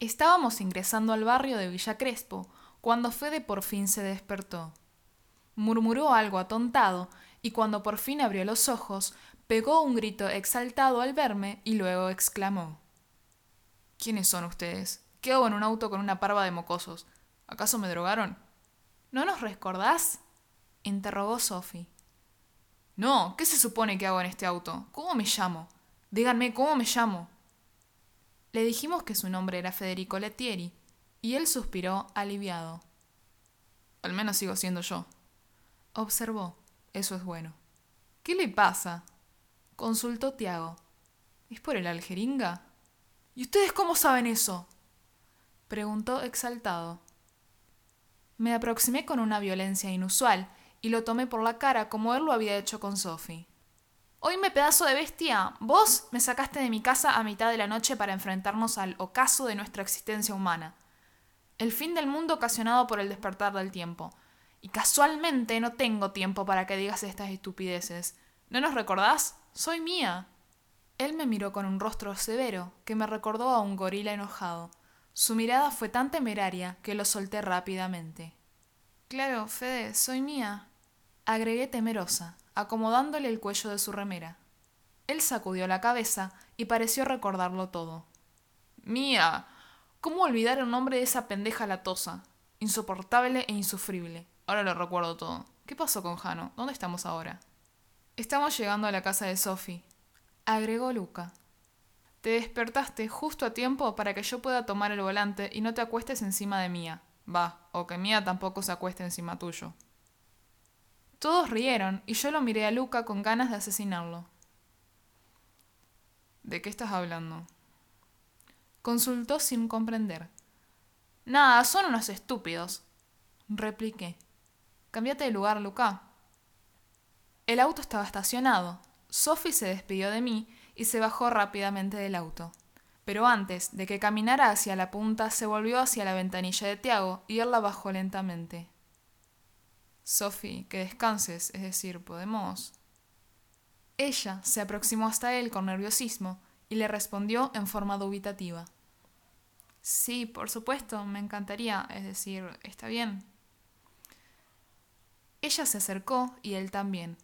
Estábamos ingresando al barrio de Villa Crespo cuando Fede por fin se despertó. Murmuró algo atontado y cuando por fin abrió los ojos, pegó un grito exaltado al verme y luego exclamó ¿Quiénes son ustedes? ¿Qué hago en un auto con una parva de mocosos? ¿Acaso me drogaron? ¿No nos recordás? interrogó Sophie. No, ¿qué se supone que hago en este auto? ¿Cómo me llamo? Díganme, ¿cómo me llamo? Le dijimos que su nombre era Federico Lettieri, y él suspiró aliviado. Al menos sigo siendo yo. Observó. Eso es bueno. ¿Qué le pasa? Consultó Tiago. ¿Es por el aljeringa? ¿Y ustedes cómo saben eso? Preguntó exaltado. Me aproximé con una violencia inusual y lo tomé por la cara como él lo había hecho con Sophie. Oíme, pedazo de bestia, vos me sacaste de mi casa a mitad de la noche para enfrentarnos al ocaso de nuestra existencia humana. El fin del mundo ocasionado por el despertar del tiempo. Y casualmente no tengo tiempo para que digas estas estupideces. ¿No nos recordás? Soy mía. Él me miró con un rostro severo que me recordó a un gorila enojado. Su mirada fue tan temeraria que lo solté rápidamente. Claro, Fede, soy mía. Agregué temerosa acomodándole el cuello de su remera. Él sacudió la cabeza y pareció recordarlo todo. Mía. ¿Cómo olvidar el nombre de esa pendeja latosa? Insoportable e insufrible. Ahora lo recuerdo todo. ¿Qué pasó con Jano? ¿Dónde estamos ahora? Estamos llegando a la casa de Sophie, agregó Luca. Te despertaste justo a tiempo para que yo pueda tomar el volante y no te acuestes encima de Mía. Va, o que Mía tampoco se acueste encima tuyo. Todos rieron y yo lo miré a Luca con ganas de asesinarlo. ¿De qué estás hablando? Consultó sin comprender. Nada, son unos estúpidos, repliqué. Cámbiate de lugar, Luca. El auto estaba estacionado. Sophie se despidió de mí y se bajó rápidamente del auto. Pero antes de que caminara hacia la punta, se volvió hacia la ventanilla de Tiago y él la bajó lentamente. Sophie, que descanses, es decir, podemos. Ella se aproximó hasta él con nerviosismo y le respondió en forma dubitativa. Sí, por supuesto, me encantaría, es decir, está bien. Ella se acercó y él también.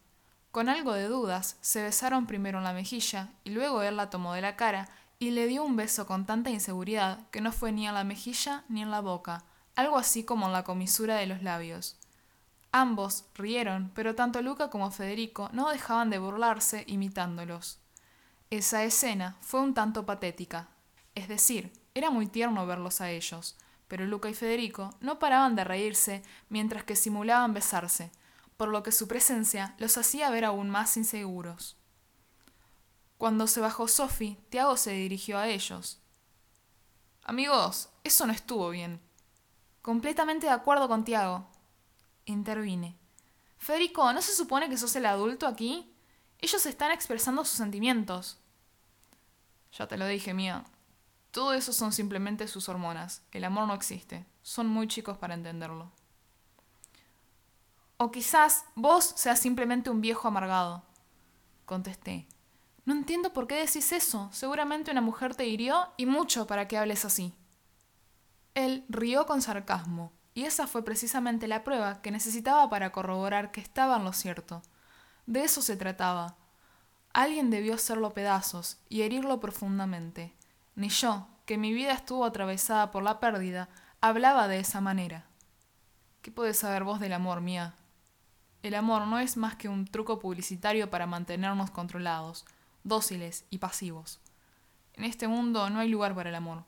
Con algo de dudas, se besaron primero en la mejilla y luego él la tomó de la cara y le dio un beso con tanta inseguridad que no fue ni en la mejilla ni en la boca, algo así como en la comisura de los labios. Ambos rieron, pero tanto Luca como Federico no dejaban de burlarse imitándolos. Esa escena fue un tanto patética. Es decir, era muy tierno verlos a ellos, pero Luca y Federico no paraban de reírse mientras que simulaban besarse, por lo que su presencia los hacía ver aún más inseguros. Cuando se bajó Sophie, Tiago se dirigió a ellos. Amigos, eso no estuvo bien. Completamente de acuerdo con Tiago, Intervine. Federico, ¿no se supone que sos el adulto aquí? Ellos están expresando sus sentimientos. Ya te lo dije, mía. Todo eso son simplemente sus hormonas. El amor no existe. Son muy chicos para entenderlo. O quizás vos seas simplemente un viejo amargado. Contesté. No entiendo por qué decís eso. Seguramente una mujer te hirió y mucho para que hables así. Él rió con sarcasmo y esa fue precisamente la prueba que necesitaba para corroborar que estaba en lo cierto. De eso se trataba. Alguien debió hacerlo pedazos y herirlo profundamente. Ni yo, que mi vida estuvo atravesada por la pérdida, hablaba de esa manera. ¿Qué puedes saber vos del amor, mía? El amor no es más que un truco publicitario para mantenernos controlados, dóciles y pasivos. En este mundo no hay lugar para el amor.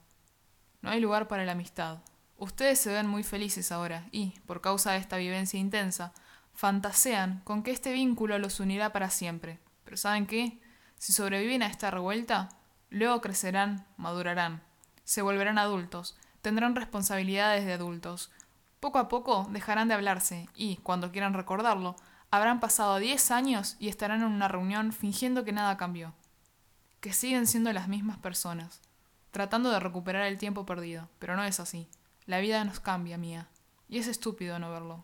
No hay lugar para la amistad. Ustedes se ven muy felices ahora y, por causa de esta vivencia intensa, fantasean con que este vínculo los unirá para siempre. Pero ¿saben qué? Si sobreviven a esta revuelta, luego crecerán, madurarán, se volverán adultos, tendrán responsabilidades de adultos. Poco a poco dejarán de hablarse y, cuando quieran recordarlo, habrán pasado diez años y estarán en una reunión fingiendo que nada cambió. Que siguen siendo las mismas personas, tratando de recuperar el tiempo perdido, pero no es así. La vida nos cambia, mía. Y es estúpido no verlo.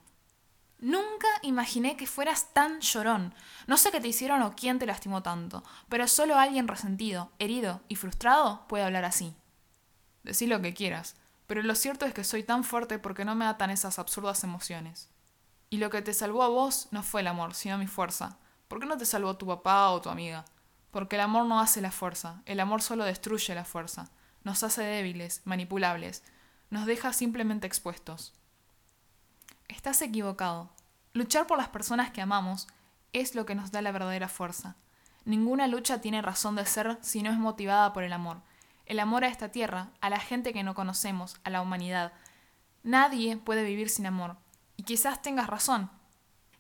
Nunca imaginé que fueras tan llorón. No sé qué te hicieron o quién te lastimó tanto, pero solo alguien resentido, herido y frustrado puede hablar así. Decí lo que quieras, pero lo cierto es que soy tan fuerte porque no me atan esas absurdas emociones. Y lo que te salvó a vos no fue el amor, sino mi fuerza. ¿Por qué no te salvó tu papá o tu amiga? Porque el amor no hace la fuerza, el amor solo destruye la fuerza, nos hace débiles, manipulables, nos deja simplemente expuestos. Estás equivocado. Luchar por las personas que amamos es lo que nos da la verdadera fuerza. Ninguna lucha tiene razón de ser si no es motivada por el amor. El amor a esta tierra, a la gente que no conocemos, a la humanidad. Nadie puede vivir sin amor. Y quizás tengas razón.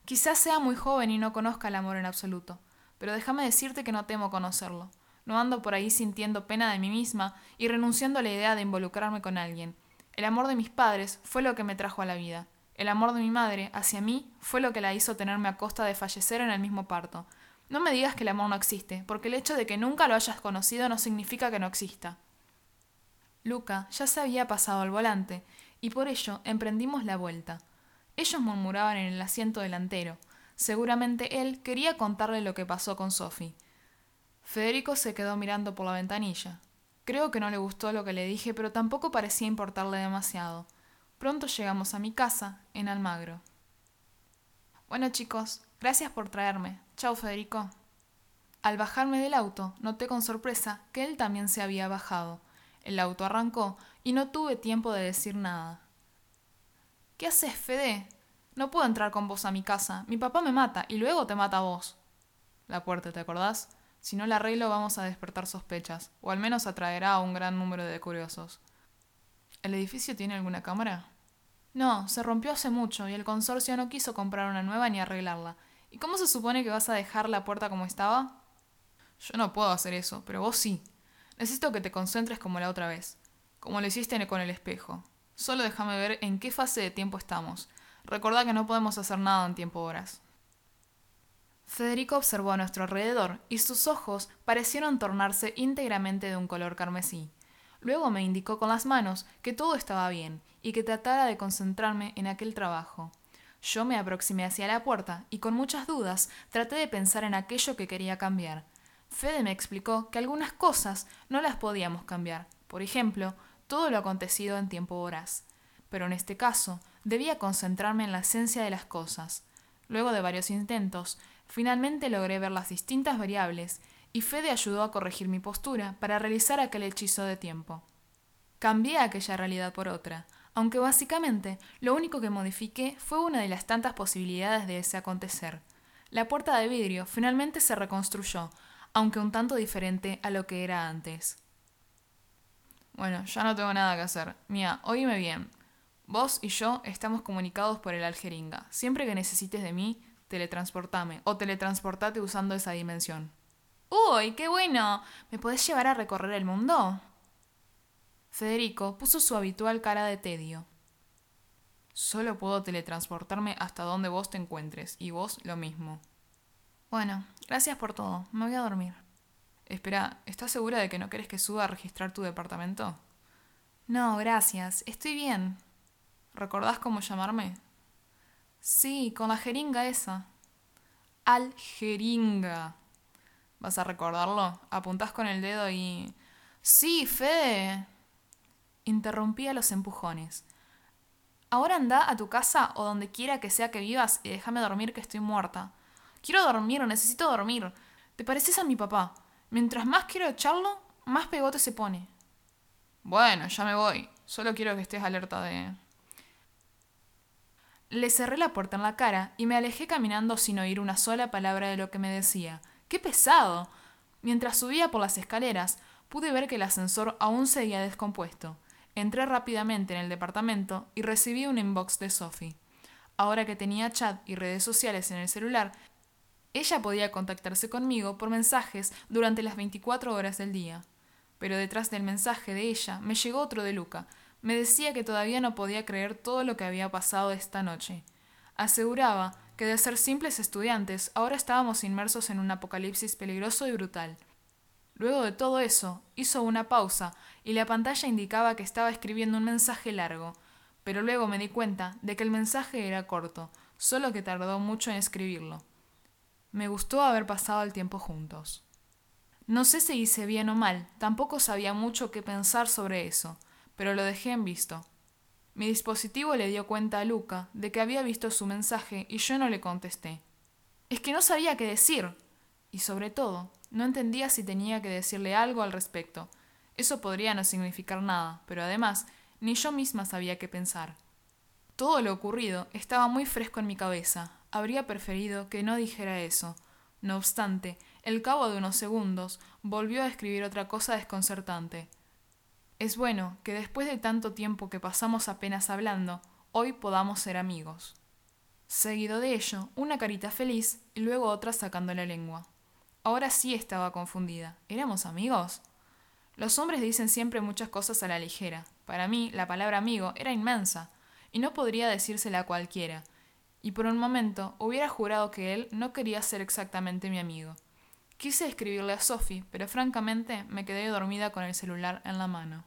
Quizás sea muy joven y no conozca el amor en absoluto. Pero déjame decirte que no temo conocerlo. No ando por ahí sintiendo pena de mí misma y renunciando a la idea de involucrarme con alguien. El amor de mis padres fue lo que me trajo a la vida. El amor de mi madre hacia mí fue lo que la hizo tenerme a costa de fallecer en el mismo parto. No me digas que el amor no existe, porque el hecho de que nunca lo hayas conocido no significa que no exista. Luca ya se había pasado al volante, y por ello emprendimos la vuelta. Ellos murmuraban en el asiento delantero. Seguramente él quería contarle lo que pasó con Sophie. Federico se quedó mirando por la ventanilla. Creo que no le gustó lo que le dije, pero tampoco parecía importarle demasiado. Pronto llegamos a mi casa, en Almagro. Bueno chicos, gracias por traerme. Chao Federico. Al bajarme del auto, noté con sorpresa que él también se había bajado. El auto arrancó y no tuve tiempo de decir nada. ¿Qué haces, Fede? No puedo entrar con vos a mi casa. Mi papá me mata y luego te mata a vos. La puerta, ¿te acordás? Si no la arreglo vamos a despertar sospechas, o al menos atraerá a un gran número de curiosos. ¿El edificio tiene alguna cámara? No, se rompió hace mucho y el consorcio no quiso comprar una nueva ni arreglarla. ¿Y cómo se supone que vas a dejar la puerta como estaba? Yo no puedo hacer eso, pero vos sí. Necesito que te concentres como la otra vez, como lo hiciste con el espejo. Solo déjame ver en qué fase de tiempo estamos. Recordá que no podemos hacer nada en tiempo horas. Federico observó a nuestro alrededor y sus ojos parecieron tornarse íntegramente de un color carmesí. Luego me indicó con las manos que todo estaba bien y que tratara de concentrarme en aquel trabajo. Yo me aproximé hacia la puerta y con muchas dudas traté de pensar en aquello que quería cambiar. Fede me explicó que algunas cosas no las podíamos cambiar, por ejemplo, todo lo acontecido en tiempo horas. Pero en este caso, debía concentrarme en la esencia de las cosas. Luego de varios intentos, finalmente logré ver las distintas variables y Fede ayudó a corregir mi postura para realizar aquel hechizo de tiempo. Cambié aquella realidad por otra, aunque básicamente lo único que modifiqué fue una de las tantas posibilidades de ese acontecer. La puerta de vidrio finalmente se reconstruyó, aunque un tanto diferente a lo que era antes. Bueno, ya no tengo nada que hacer. Mía, oíme bien. Vos y yo estamos comunicados por el aljeringa. Siempre que necesites de mí, teletransportame o teletransportate usando esa dimensión. ¡Uy, qué bueno! ¿Me podés llevar a recorrer el mundo? Federico puso su habitual cara de tedio. Solo puedo teletransportarme hasta donde vos te encuentres, y vos lo mismo. Bueno, gracias por todo. Me voy a dormir. Espera, ¿estás segura de que no querés que suba a registrar tu departamento? No, gracias. Estoy bien. ¿Recordás cómo llamarme? Sí, con la jeringa esa. Al jeringa. ¿Vas a recordarlo? Apuntás con el dedo y... Sí, Fede. Interrumpí a los empujones. Ahora anda a tu casa o donde quiera que sea que vivas y déjame dormir que estoy muerta. Quiero dormir, necesito dormir. Te pareces a mi papá. Mientras más quiero echarlo, más pegote se pone. Bueno, ya me voy. Solo quiero que estés alerta de... Le cerré la puerta en la cara y me alejé caminando sin oír una sola palabra de lo que me decía. ¡Qué pesado! Mientras subía por las escaleras, pude ver que el ascensor aún seguía descompuesto. Entré rápidamente en el departamento y recibí un inbox de Sophie. Ahora que tenía chat y redes sociales en el celular, ella podía contactarse conmigo por mensajes durante las 24 horas del día. Pero detrás del mensaje de ella me llegó otro de Luca. Me decía que todavía no podía creer todo lo que había pasado esta noche. Aseguraba que de ser simples estudiantes ahora estábamos inmersos en un apocalipsis peligroso y brutal. Luego de todo eso, hizo una pausa y la pantalla indicaba que estaba escribiendo un mensaje largo, pero luego me di cuenta de que el mensaje era corto, solo que tardó mucho en escribirlo. Me gustó haber pasado el tiempo juntos. No sé si hice bien o mal, tampoco sabía mucho qué pensar sobre eso. Pero lo dejé en visto. Mi dispositivo le dio cuenta a Luca de que había visto su mensaje y yo no le contesté. Es que no sabía qué decir. Y sobre todo, no entendía si tenía que decirle algo al respecto. Eso podría no significar nada, pero además, ni yo misma sabía qué pensar. Todo lo ocurrido estaba muy fresco en mi cabeza. Habría preferido que no dijera eso. No obstante, el cabo de unos segundos volvió a escribir otra cosa desconcertante. Es bueno que después de tanto tiempo que pasamos apenas hablando, hoy podamos ser amigos. Seguido de ello, una carita feliz y luego otra sacando la lengua. Ahora sí estaba confundida. ¿Éramos amigos? Los hombres dicen siempre muchas cosas a la ligera. Para mí, la palabra amigo era inmensa, y no podría decírsela a cualquiera, y por un momento hubiera jurado que él no quería ser exactamente mi amigo. Quise escribirle a Sophie, pero francamente me quedé dormida con el celular en la mano.